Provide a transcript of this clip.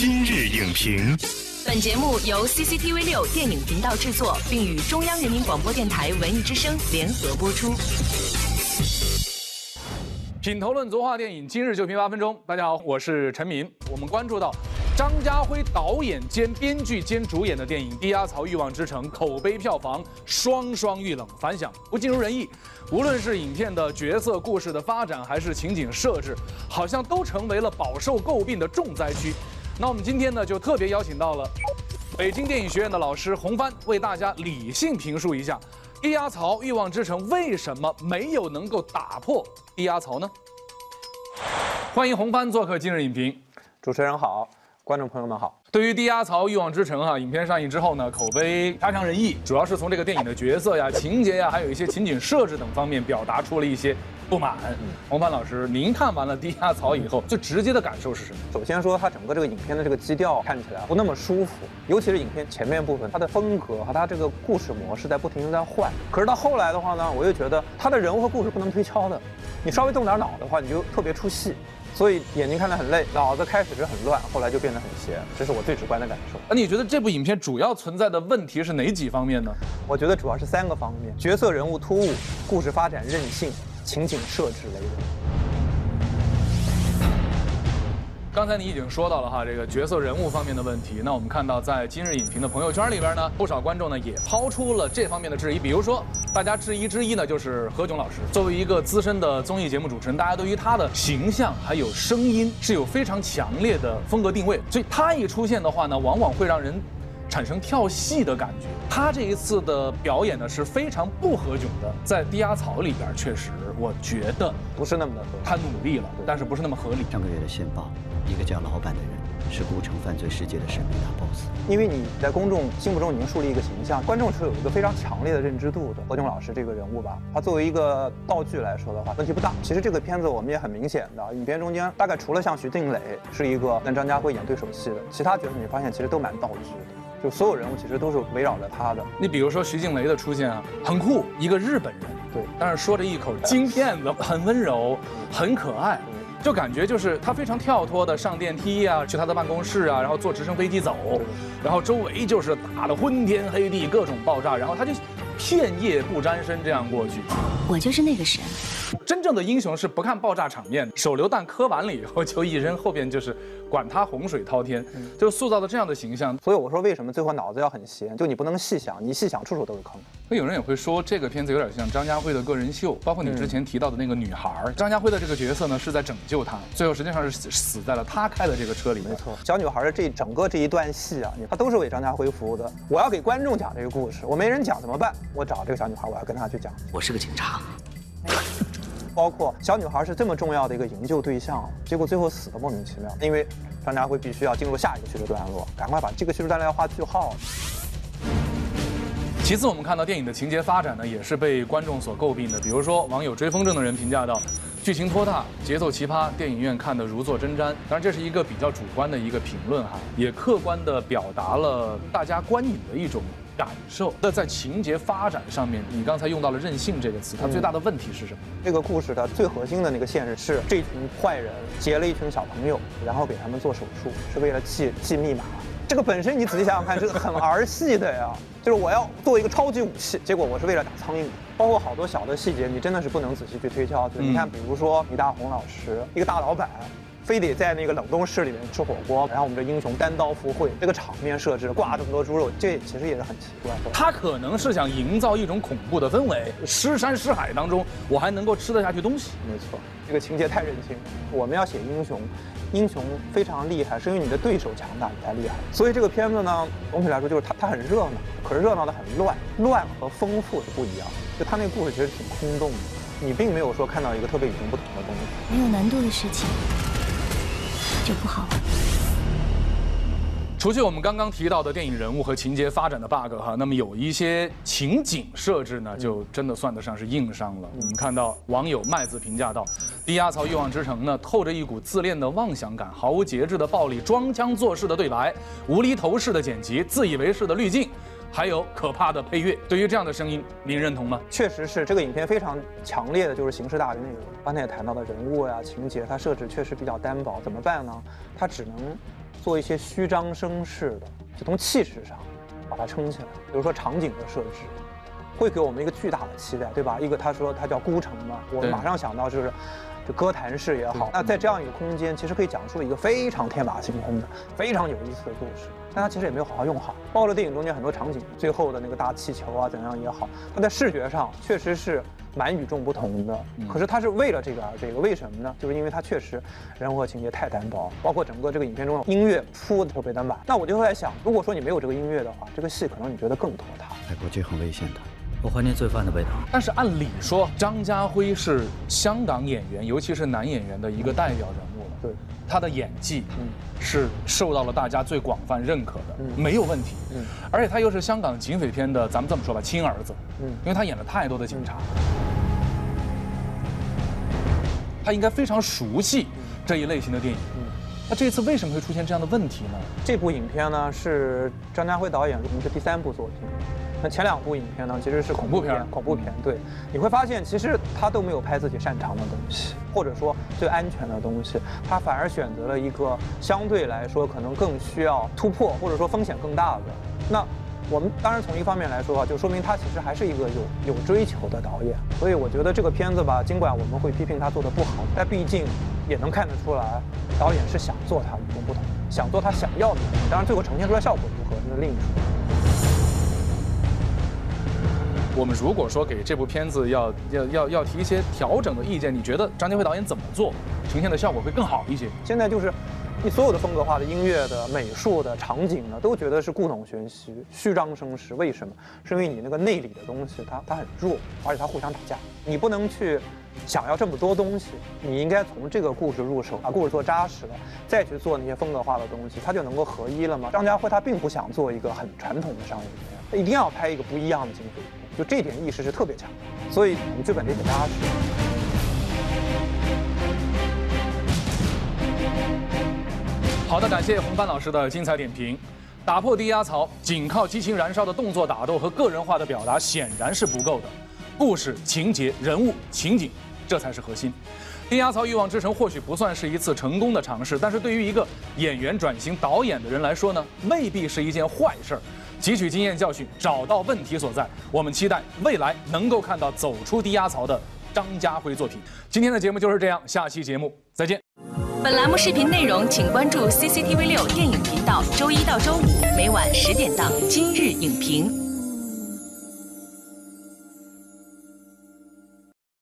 今日影评，本节目由 CCTV 六电影频道制作，并与中央人民广播电台文艺之声联合播出。品头论足话电影，今日就评八分钟。大家好，我是陈明。我们关注到张家辉导演兼编剧兼主演的电影《低压槽欲望之城》，口碑票房双双遇冷，反响不尽如人意。无论是影片的角色故事的发展，还是情景设置，好像都成为了饱受诟病的重灾区。那我们今天呢，就特别邀请到了北京电影学院的老师洪帆，为大家理性评述一下。低压槽欲望之城为什么没有能够打破低压槽呢？欢迎洪帆做客今日影评。主持人好，观众朋友们好。对于低压槽欲望之城哈，影片上映之后呢，口碑差强人意，主要是从这个电影的角色呀、情节呀，还有一些情景设置等方面表达出了一些不满。洪帆老师，您看完了低压槽以后，最直接的感受是什么？首先说，它整个这个影片的这个基调看起来不那么舒服，尤其是影片前面部分，它的风格和它这个故事模式在不停的在换。可是到后来的话呢，我又觉得它的人物和故事不能推敲的，你稍微动点脑的话，你就特别出戏。所以眼睛看得很累，脑子开始是很乱，后来就变得很闲，这是我最直观的感受。那你觉得这部影片主要存在的问题是哪几方面呢？我觉得主要是三个方面：角色人物突兀，故事发展任性，情景设置雷人。刚才你已经说到了哈，这个角色人物方面的问题。那我们看到，在今日影评的朋友圈里边呢，不少观众呢也抛出了这方面的质疑。比如说，大家质疑之一呢，就是何炅老师作为一个资深的综艺节目主持人，大家对于他的形象还有声音是有非常强烈的风格定位，所以他一出现的话呢，往往会让人产生跳戏的感觉。他这一次的表演呢是非常不何炅的，在低压槽里边，确实我觉得不是那么的合，他努力了，但是不是那么合理。上个月的线报。一个叫老板的人是孤城犯罪世界的神秘大 boss，因为你在公众心目中已经树立一个形象，观众是有一个非常强烈的认知度的。何炅老师这个人物吧，他作为一个道具来说的话，问题不大。其实这个片子我们也很明显的，影片中间大概除了像徐静蕾是一个跟张家辉演对手戏的，其他角色你发现其实都蛮道具的，就所有人物其实都是围绕着他的。你比如说徐静蕾的出现啊，很酷，一个日本人，对，但是说着一口京片子，很温柔，很可爱。就感觉就是他非常跳脱的上电梯啊，去他的办公室啊，然后坐直升飞机走，然后周围就是打的昏天黑地，各种爆炸，然后他就片叶不沾身这样过去。我就是那个神。真正的英雄是不看爆炸场面，手榴弹磕完了以后就一扔，后边就是管他洪水滔天，就塑造的这样的形象。所以我说为什么最后脑子要很闲，就你不能细想，你细想处处都是坑。那有人也会说这个片子有点像张家辉的个人秀，包括你之前提到的那个女孩，张家辉的这个角色呢是在拯救她，最后实际上是死死在了他开的这个车里。没错，小女孩的这整个这一段戏啊，她都是为张家辉服务的。我要给观众讲这个故事，我没人讲怎么办？我找这个小女孩，我要跟她去讲。我是个警察。包括小女孩是这么重要的一个营救对象，结果最后死的莫名其妙，因为张家辉必须要进入下一个叙事段落，赶快把这个叙事段落要画句号。其次，我们看到电影的情节发展呢，也是被观众所诟病的。比如说，网友追风筝的人评价到，剧情拖沓，节奏奇葩，电影院看得如坐针毡。当然，这是一个比较主观的一个评论哈，也客观的表达了大家观影的一种。感受。那在情节发展上面，你刚才用到了“任性”这个词，它最大的问题是什么？这个故事的最核心的那个线是，这群坏人劫了一群小朋友，然后给他们做手术，是为了记记密码。这个本身你仔细想想看，是很儿戏的呀。就是我要做一个超级武器，结果我是为了打苍蝇。包括好多小的细节，你真的是不能仔细去推敲。就是你看，比如说李大红老师，一个大老板。非得在那个冷冻室里面吃火锅，然后我们这英雄单刀赴会，这个场面设置挂这么多猪肉，这其实也是很奇怪。他可能是想营造一种恐怖的氛围，尸山尸海当中，我还能够吃得下去东西。没错，这个情节太任性。我们要写英雄，英雄非常厉害，是因为你的对手强大，你才厉害。所以这个片子呢，总体来说就是它它很热闹，可是热闹的很乱，乱和丰富是不一样。就它那个故事其实挺空洞的，你并没有说看到一个特别与众不同的东西。没有难度的事情。就不好。除去我们刚刚提到的电影人物和情节发展的 bug 哈，那么有一些情景设置呢，就真的算得上是硬伤了。我们看到网友麦子评价道：“低压槽欲望之城呢，透着一股自恋的妄想感，毫无节制的暴力，装腔作势的对白，无厘头式的剪辑，自以为是的滤镜。”还有可怕的配乐，对于这样的声音，您认同吗？确实是，这个影片非常强烈的就是形式大于内容。刚才也谈到的人物呀、情节，它设置确实比较单薄，怎么办呢？它只能做一些虚张声势的，就从气势上把它撑起来。比如说场景的设置，会给我们一个巨大的期待，对吧？一个他说他叫孤城嘛，我对马上想到就是。就歌坛式也好，那在这样一个空间，其实可以讲述一个非常天马行空的、非常有意思的故事。但它其实也没有好好用好，包括电影中间很多场景，最后的那个大气球啊，怎样也好，它在视觉上确实是蛮与众不同的。可是它是为了这个而这个，为什么呢？就是因为它确实人物和情节太单薄，包括整个这个影片中的音乐铺的特别单板。那我就会在想，如果说你没有这个音乐的话，这个戏可能你觉得更拖沓。海国际很危险的。我怀念罪犯的味道。但是按理说，张家辉是香港演员，尤其是男演员的一个代表人物了。对，他的演技，嗯，是受到了大家最广泛认可的，嗯没有问题。嗯而且他又是香港警匪片的，咱们这么说吧，亲儿子。嗯因为他演了太多的警察，他应该非常熟悉这一类型的电影。嗯那这次为什么会出现这样的问题呢？这部影片呢是张家辉导演的第三部作品。那前两部影片呢，其实是恐怖片。恐怖片，对，你会发现其实他都没有拍自己擅长的东西，或者说最安全的东西，他反而选择了一个相对来说可能更需要突破，或者说风险更大的。那我们当然从一方面来说啊，就说明他其实还是一个有有追求的导演。所以我觉得这个片子吧，尽管我们会批评他做的不好，但毕竟也能看得出来，导演是想做他与众不同，想做他想要的东西。当然最后呈现出来效果如何，那是另一说。我们如果说给这部片子要要要要提一些调整的意见，你觉得张家辉导演怎么做，呈现的效果会更好一些？现在就是，你所有的风格化的音乐的、美术的、场景呢，都觉得是故弄玄虚、虚张声势。为什么？是因为你那个内里的东西它它很弱，而且它互相打架，你不能去想要这么多东西，你应该从这个故事入手，把故事做扎实了，再去做那些风格化的东西，它就能够合一了吗。张家辉他并不想做一个很传统的商业片，他一定要拍一个不一样的警匪片，就这点意识是特别强，所以我们剧本得很扎实。好的，感谢洪帆老师的精彩点评。打破低压槽，仅靠激情燃烧的动作打斗和个人化的表达显然是不够的。故事、情节、人物、情景，这才是核心。低压槽欲望之城或许不算是一次成功的尝试，但是对于一个演员转型导演的人来说呢，未必是一件坏事儿。汲取经验教训，找到问题所在，我们期待未来能够看到走出低压槽的张家辉作品。今天的节目就是这样，下期节目再见。本栏目视频内容，请关注 CCTV 六电影频道，周一到周五每晚十点档《今日影评》。